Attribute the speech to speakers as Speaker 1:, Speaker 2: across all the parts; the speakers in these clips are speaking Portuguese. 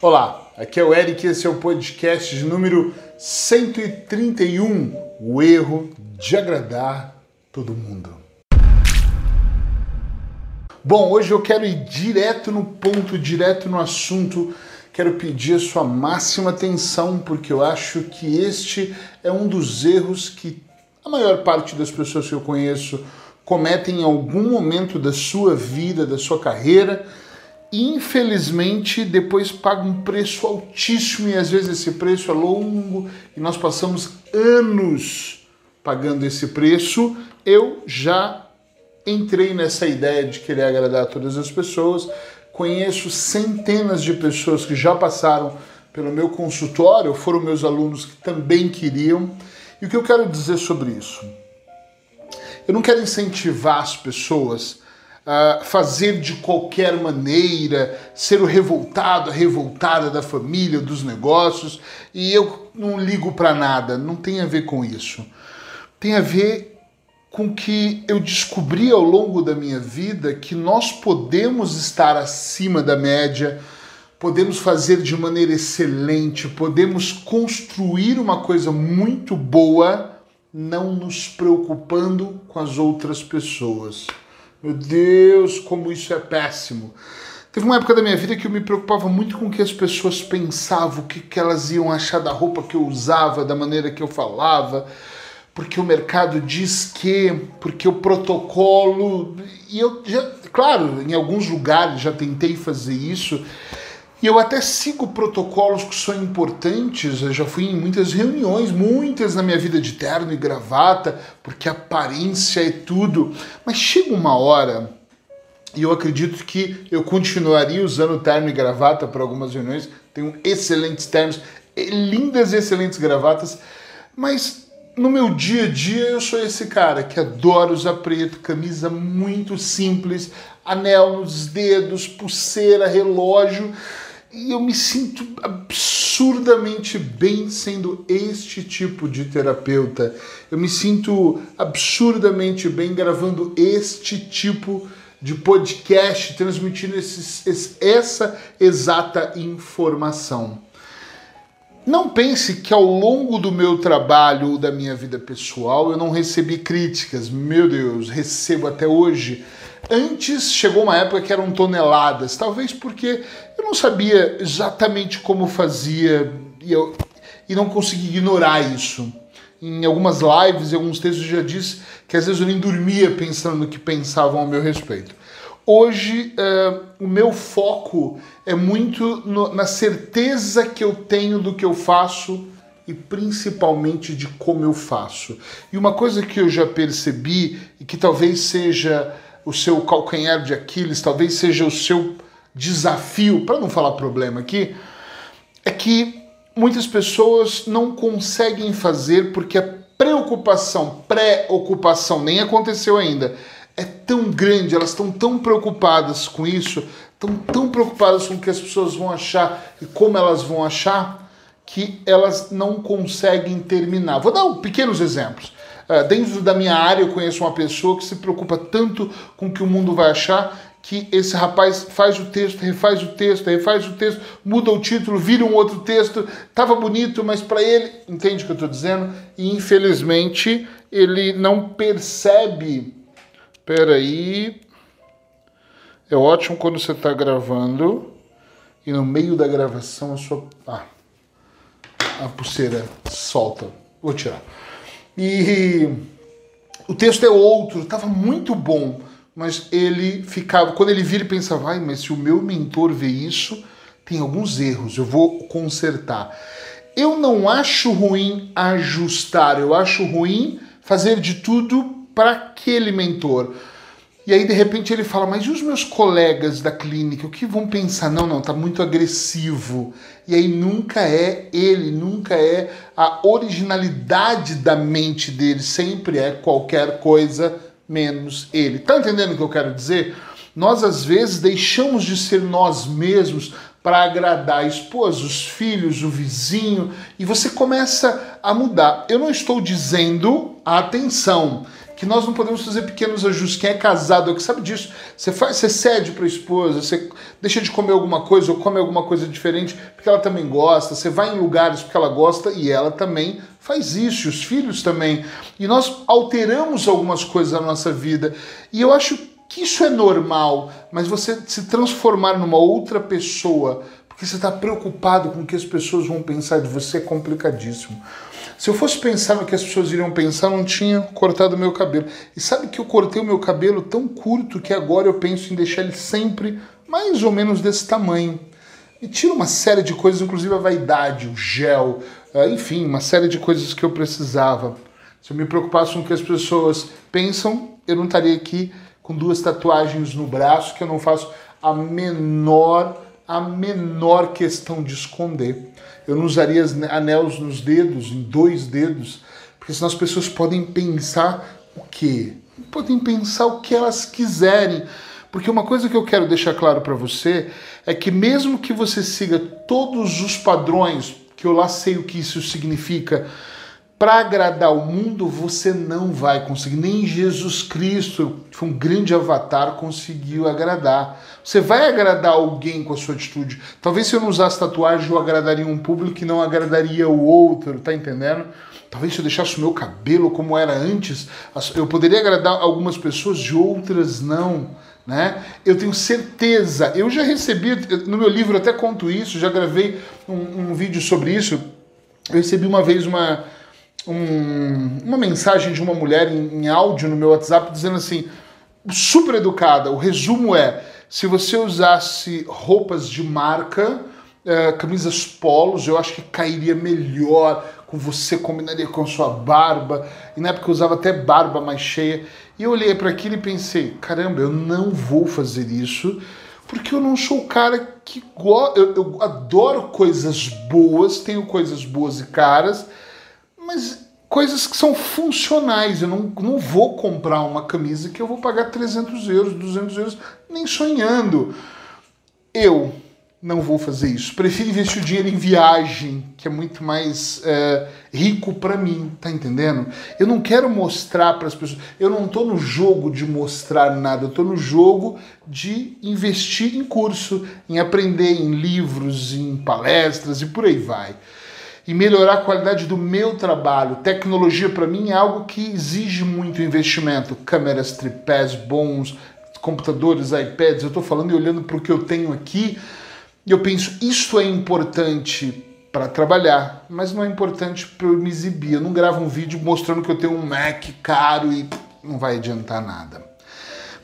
Speaker 1: Olá, aqui é o Eric, esse é o podcast de número 131, o erro de agradar todo mundo. Bom, hoje eu quero ir direto no ponto, direto no assunto. Quero pedir a sua máxima atenção, porque eu acho que este é um dos erros que a maior parte das pessoas que eu conheço cometem em algum momento da sua vida, da sua carreira, infelizmente depois pagam um preço altíssimo e às vezes esse preço é longo e nós passamos anos pagando esse preço. Eu já entrei nessa ideia de querer agradar a todas as pessoas. Conheço centenas de pessoas que já passaram pelo meu consultório, foram meus alunos que também queriam. E o que eu quero dizer sobre isso? Eu não quero incentivar as pessoas a fazer de qualquer maneira, ser o revoltado, a revoltada da família, dos negócios, e eu não ligo para nada, não tem a ver com isso. Tem a ver com que eu descobri ao longo da minha vida que nós podemos estar acima da média, podemos fazer de maneira excelente, podemos construir uma coisa muito boa não nos preocupando com as outras pessoas. Meu Deus, como isso é péssimo. Teve uma época da minha vida que eu me preocupava muito com o que as pessoas pensavam, o que, que elas iam achar da roupa que eu usava, da maneira que eu falava, porque o mercado diz que, porque o protocolo. E eu já, claro, em alguns lugares já tentei fazer isso, e eu até sigo protocolos que são importantes. Eu já fui em muitas reuniões, muitas na minha vida de terno e gravata, porque aparência é tudo. Mas chega uma hora, e eu acredito que eu continuaria usando terno e gravata para algumas reuniões. Tenho excelentes ternos, lindas e excelentes gravatas, mas no meu dia a dia eu sou esse cara que adora usar preto, camisa muito simples, anel nos dedos, pulseira, relógio e eu me sinto absurdamente bem sendo este tipo de terapeuta. Eu me sinto absurdamente bem gravando este tipo de podcast, transmitindo esses, essa exata informação. Não pense que ao longo do meu trabalho, da minha vida pessoal, eu não recebi críticas. Meu Deus, recebo até hoje Antes chegou uma época que eram toneladas, talvez porque eu não sabia exatamente como fazia e, eu, e não consegui ignorar isso. Em algumas lives, em alguns textos, eu já disse que às vezes eu nem dormia pensando no que pensavam ao meu respeito. Hoje, uh, o meu foco é muito no, na certeza que eu tenho do que eu faço e principalmente de como eu faço. E uma coisa que eu já percebi e que talvez seja o seu calcanhar de Aquiles, talvez seja o seu desafio, para não falar problema aqui, é que muitas pessoas não conseguem fazer porque a preocupação, pré-ocupação, nem aconteceu ainda, é tão grande, elas estão tão preocupadas com isso, estão tão preocupadas com o que as pessoas vão achar e como elas vão achar, que elas não conseguem terminar. Vou dar pequenos exemplos. Uh, dentro da minha área, eu conheço uma pessoa que se preocupa tanto com o que o mundo vai achar que esse rapaz faz o texto, refaz o texto, refaz o texto, muda o título, vira um outro texto, tava bonito, mas para ele, entende o que eu estou dizendo? E infelizmente ele não percebe. Peraí. É ótimo quando você está gravando e no meio da gravação a sua. Ah, a pulseira solta. Vou tirar. E o texto é outro, estava muito bom, mas ele ficava, quando ele vira, pensava, ai, mas se o meu mentor vê isso, tem alguns erros, eu vou consertar. Eu não acho ruim ajustar, eu acho ruim fazer de tudo para aquele mentor. E aí, de repente, ele fala: Mas e os meus colegas da clínica? O que vão pensar? Não, não, tá muito agressivo. E aí, nunca é ele, nunca é a originalidade da mente dele, sempre é qualquer coisa menos ele. Tá entendendo o que eu quero dizer? Nós, às vezes, deixamos de ser nós mesmos para agradar a esposa, os filhos, o vizinho, e você começa a mudar. Eu não estou dizendo, atenção, que nós não podemos fazer pequenos ajustes. Quem é casado é que sabe disso. Você faz, você cede para a esposa, você deixa de comer alguma coisa ou come alguma coisa diferente porque ela também gosta. Você vai em lugares porque ela gosta e ela também faz isso, e os filhos também. E nós alteramos algumas coisas na nossa vida. E eu acho que isso é normal, mas você se transformar numa outra pessoa porque você está preocupado com o que as pessoas vão pensar de você é complicadíssimo. Se eu fosse pensar no que as pessoas iriam pensar, não tinha cortado meu cabelo. E sabe que eu cortei o meu cabelo tão curto que agora eu penso em deixar ele sempre mais ou menos desse tamanho. E tira uma série de coisas, inclusive a vaidade, o gel, eh, enfim, uma série de coisas que eu precisava. Se eu me preocupasse com o que as pessoas pensam, eu não estaria aqui com duas tatuagens no braço que eu não faço a menor a menor questão de esconder. Eu não usaria anéis nos dedos, em dois dedos, porque senão as pessoas podem pensar o quê? Podem pensar o que elas quiserem. Porque uma coisa que eu quero deixar claro para você é que mesmo que você siga todos os padrões, que eu lá sei o que isso significa, para agradar o mundo, você não vai conseguir. Nem Jesus Cristo, que foi um grande avatar, conseguiu agradar. Você vai agradar alguém com a sua atitude. Talvez se eu não usasse tatuagem, eu agradaria um público que não agradaria o outro, tá entendendo? Talvez se eu deixasse o meu cabelo como era antes, eu poderia agradar algumas pessoas e outras não. Né? Eu tenho certeza, eu já recebi, no meu livro até conto isso, já gravei um, um vídeo sobre isso. Eu recebi uma vez uma, um, uma mensagem de uma mulher em, em áudio no meu WhatsApp dizendo assim, super educada, o resumo é, se você usasse roupas de marca, é, camisas polos, eu acho que cairia melhor com você, combinaria com a sua barba. E na época eu usava até barba mais cheia. E eu olhei para aquilo e pensei: caramba, eu não vou fazer isso, porque eu não sou o cara que gosta. Eu, eu adoro coisas boas, tenho coisas boas e caras, mas coisas que são funcionais. Eu não, não vou comprar uma camisa que eu vou pagar 300 euros, 200 euros, nem sonhando. Eu não vou fazer isso. Prefiro investir o dinheiro em viagem, que é muito mais é, rico para mim, tá entendendo? Eu não quero mostrar para as pessoas. Eu não tô no jogo de mostrar nada. Eu tô no jogo de investir em curso, em aprender, em livros, em palestras e por aí vai e melhorar a qualidade do meu trabalho. Tecnologia para mim é algo que exige muito investimento. Câmeras, tripés bons, computadores, iPads. Eu estou falando e olhando para o que eu tenho aqui e eu penso, isso é importante para trabalhar, mas não é importante para eu me exibir. Eu não gravo um vídeo mostrando que eu tenho um Mac caro e não vai adiantar nada.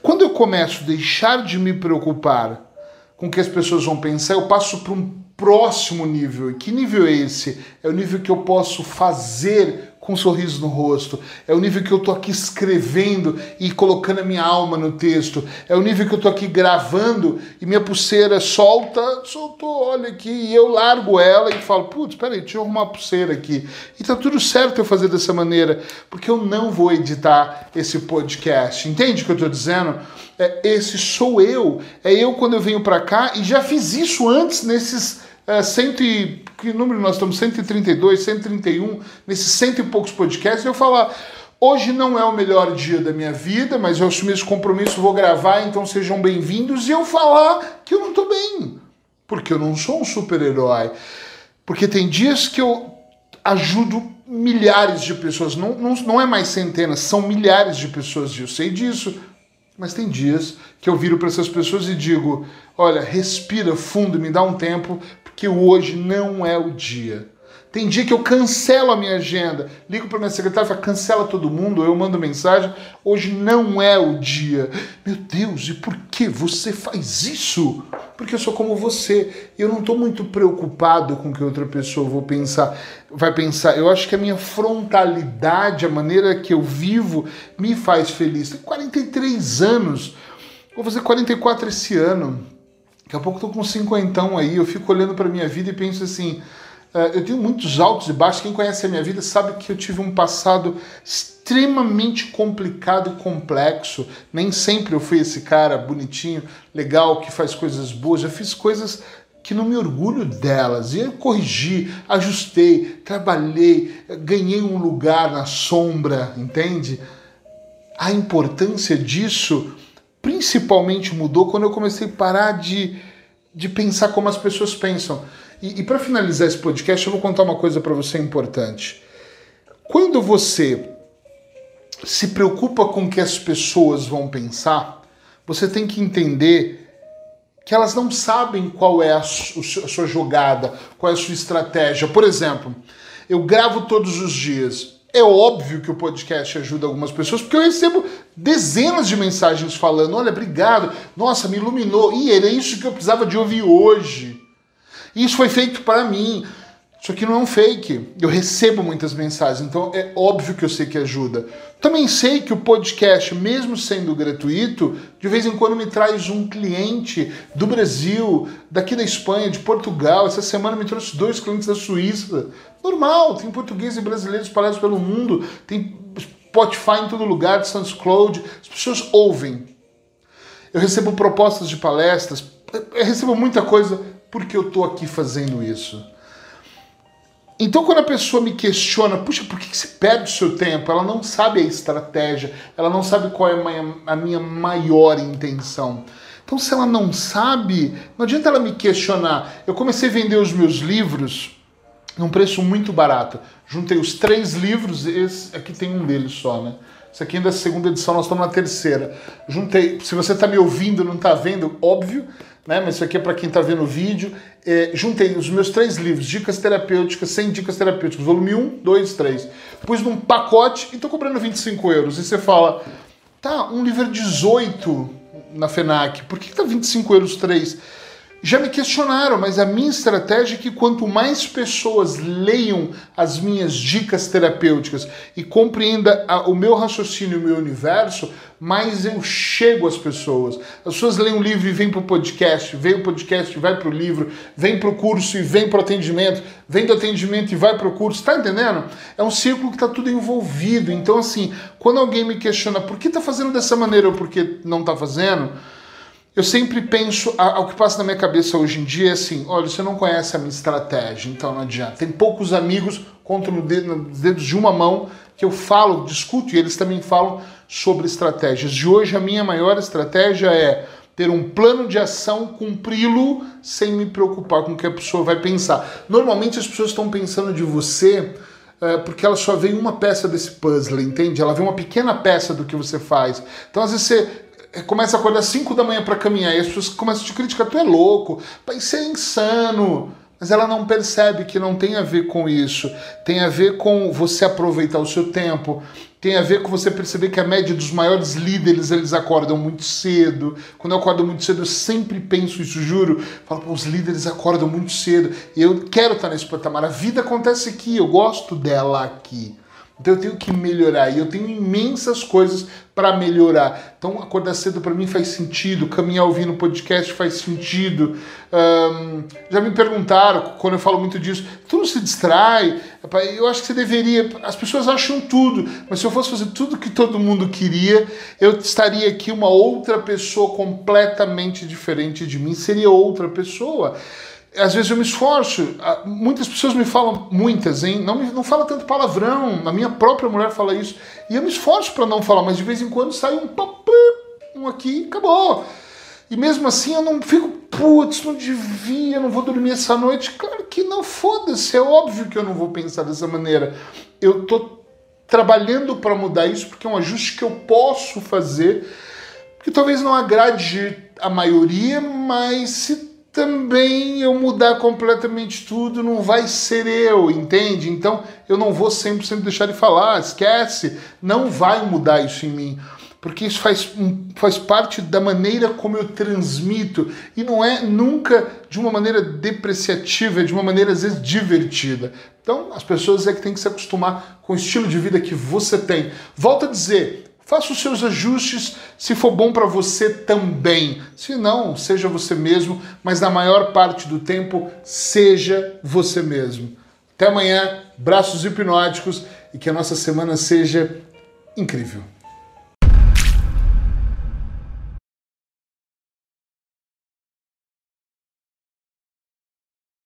Speaker 1: Quando eu começo a deixar de me preocupar com que as pessoas vão pensar, eu passo para um próximo nível. E que nível é esse? É o nível que eu posso fazer com um sorriso no rosto. É o nível que eu tô aqui escrevendo e colocando a minha alma no texto. É o nível que eu tô aqui gravando e minha pulseira solta, soltou, olha aqui, e eu largo ela e falo, putz, peraí, deixa eu arrumar a pulseira aqui. E tá tudo certo eu fazer dessa maneira, porque eu não vou editar esse podcast. Entende o que eu tô dizendo? É, esse sou eu. É eu quando eu venho para cá e já fiz isso antes nesses é, cento e, que número nós estamos? 132, 131, nesses cento e poucos podcasts, eu falar, hoje não é o melhor dia da minha vida, mas eu assumi esse compromisso, vou gravar, então sejam bem-vindos, e eu falar que eu não estou bem, porque eu não sou um super-herói. Porque tem dias que eu ajudo milhares de pessoas, não, não, não é mais centenas, são milhares de pessoas, e eu sei disso, mas tem dias que eu viro para essas pessoas e digo: olha, respira fundo, me dá um tempo, que hoje não é o dia. Tem dia que eu cancelo a minha agenda, ligo para minha secretária e falo, cancela todo mundo, eu mando mensagem, hoje não é o dia. Meu Deus, e por que você faz isso? Porque eu sou como você, eu não estou muito preocupado com o que outra pessoa vou pensar, vai pensar. Eu acho que a minha frontalidade, a maneira que eu vivo, me faz feliz. Tenho 43 anos, vou fazer 44 esse ano. Daqui a pouco eu tô com cinquentão aí, eu fico olhando para minha vida e penso assim, uh, eu tenho muitos altos e baixos, quem conhece a minha vida sabe que eu tive um passado extremamente complicado e complexo. Nem sempre eu fui esse cara bonitinho, legal, que faz coisas boas, já fiz coisas que não me orgulho delas. E eu corrigi, ajustei, trabalhei, ganhei um lugar na sombra, entende? a importância disso principalmente mudou quando eu comecei a parar de, de pensar como as pessoas pensam. E, e para finalizar esse podcast, eu vou contar uma coisa para você importante. Quando você se preocupa com o que as pessoas vão pensar, você tem que entender que elas não sabem qual é a, sua jogada, qual é a sua estratégia. Por exemplo, eu gravo todos os dias. É óbvio que o podcast ajuda algumas pessoas, porque eu recebo dezenas de mensagens falando: olha, obrigado, nossa, me iluminou. E era isso que eu precisava de ouvir hoje. Isso foi feito para mim. Isso aqui não é um fake. Eu recebo muitas mensagens, então é óbvio que eu sei que ajuda. Também sei que o podcast, mesmo sendo gratuito, de vez em quando me traz um cliente do Brasil, daqui da Espanha, de Portugal. Essa semana me trouxe dois clientes da Suíça. Normal, tem portugueses e brasileiros espalhados pelo mundo, tem Spotify em todo lugar, SoundCloud. As pessoas ouvem. Eu recebo propostas de palestras, eu recebo muita coisa porque eu estou aqui fazendo isso. Então, quando a pessoa me questiona, puxa, por que você perde o seu tempo? Ela não sabe a estratégia, ela não sabe qual é a minha maior intenção. Então, se ela não sabe, não adianta ela me questionar. Eu comecei a vender os meus livros num preço muito barato. Juntei os três livros, esse aqui tem um deles só, né? Isso aqui ainda é a segunda edição, nós estamos na terceira. Juntei, se você está me ouvindo não está vendo, óbvio, né? Mas isso aqui é para quem está vendo o vídeo. É, juntei os meus três livros, Dicas Terapêuticas, 100 Dicas Terapêuticas, volume 1, 2, 3. Pus num pacote e estou cobrando 25 euros. E você fala, tá, um livro é 18 na FENAC, por que, que tá 25 euros 3? Já me questionaram, mas a minha estratégia é que quanto mais pessoas leiam as minhas dicas terapêuticas e compreenda o meu raciocínio, o meu universo, mais eu chego às pessoas. As pessoas leem um livro e vêm para o podcast, vem o podcast e vai para o livro, vem para o curso e vem para o atendimento, vem do atendimento e vai para o curso. Está entendendo? É um círculo que está tudo envolvido. Então, assim, quando alguém me questiona por que está fazendo dessa maneira ou por que não está fazendo, eu sempre penso, o que passa na minha cabeça hoje em dia é assim: olha, você não conhece a minha estratégia, então não adianta. Tem poucos amigos, dedo, nos dedos de uma mão, que eu falo, discuto e eles também falam sobre estratégias. De hoje, a minha maior estratégia é ter um plano de ação, cumpri-lo sem me preocupar com o que a pessoa vai pensar. Normalmente as pessoas estão pensando de você é, porque ela só vê uma peça desse puzzle, entende? Ela vê uma pequena peça do que você faz. Então, às vezes, você é, começa a acordar 5 da manhã para caminhar e as pessoas começam a te criticar, tu é louco, isso é insano. Mas ela não percebe que não tem a ver com isso. Tem a ver com você aproveitar o seu tempo. Tem a ver com você perceber que a média dos maiores líderes eles acordam muito cedo. Quando eu acordo muito cedo, eu sempre penso isso, juro. Falo, Pô, os líderes acordam muito cedo. Eu quero estar nesse patamar. A vida acontece aqui, eu gosto dela aqui. Então eu tenho que melhorar e eu tenho imensas coisas para melhorar. Então acordar cedo para mim faz sentido, caminhar ouvindo podcast faz sentido. Um, já me perguntaram quando eu falo muito disso, tu não se distrai? Eu acho que você deveria. As pessoas acham tudo, mas se eu fosse fazer tudo que todo mundo queria, eu estaria aqui uma outra pessoa completamente diferente de mim. Seria outra pessoa às vezes eu me esforço. Muitas pessoas me falam, muitas, hein? Não, me, não fala tanto palavrão. A minha própria mulher fala isso. E eu me esforço para não falar, mas de vez em quando sai um papo, um aqui, acabou. E mesmo assim eu não fico, putz, não devia, não vou dormir essa noite. Claro que não, foda-se, é óbvio que eu não vou pensar dessa maneira. Eu tô trabalhando para mudar isso porque é um ajuste que eu posso fazer, que talvez não agrade a maioria, mas se também eu mudar completamente tudo não vai ser eu, entende? Então eu não vou sempre, sempre deixar de falar, esquece, não vai mudar isso em mim. Porque isso faz, faz parte da maneira como eu transmito e não é nunca de uma maneira depreciativa, é de uma maneira às vezes divertida. Então as pessoas é que têm que se acostumar com o estilo de vida que você tem. Volto a dizer, Faça os seus ajustes se for bom para você também. Se não, seja você mesmo, mas na maior parte do tempo, seja você mesmo. Até amanhã, braços hipnóticos e que a nossa semana seja incrível.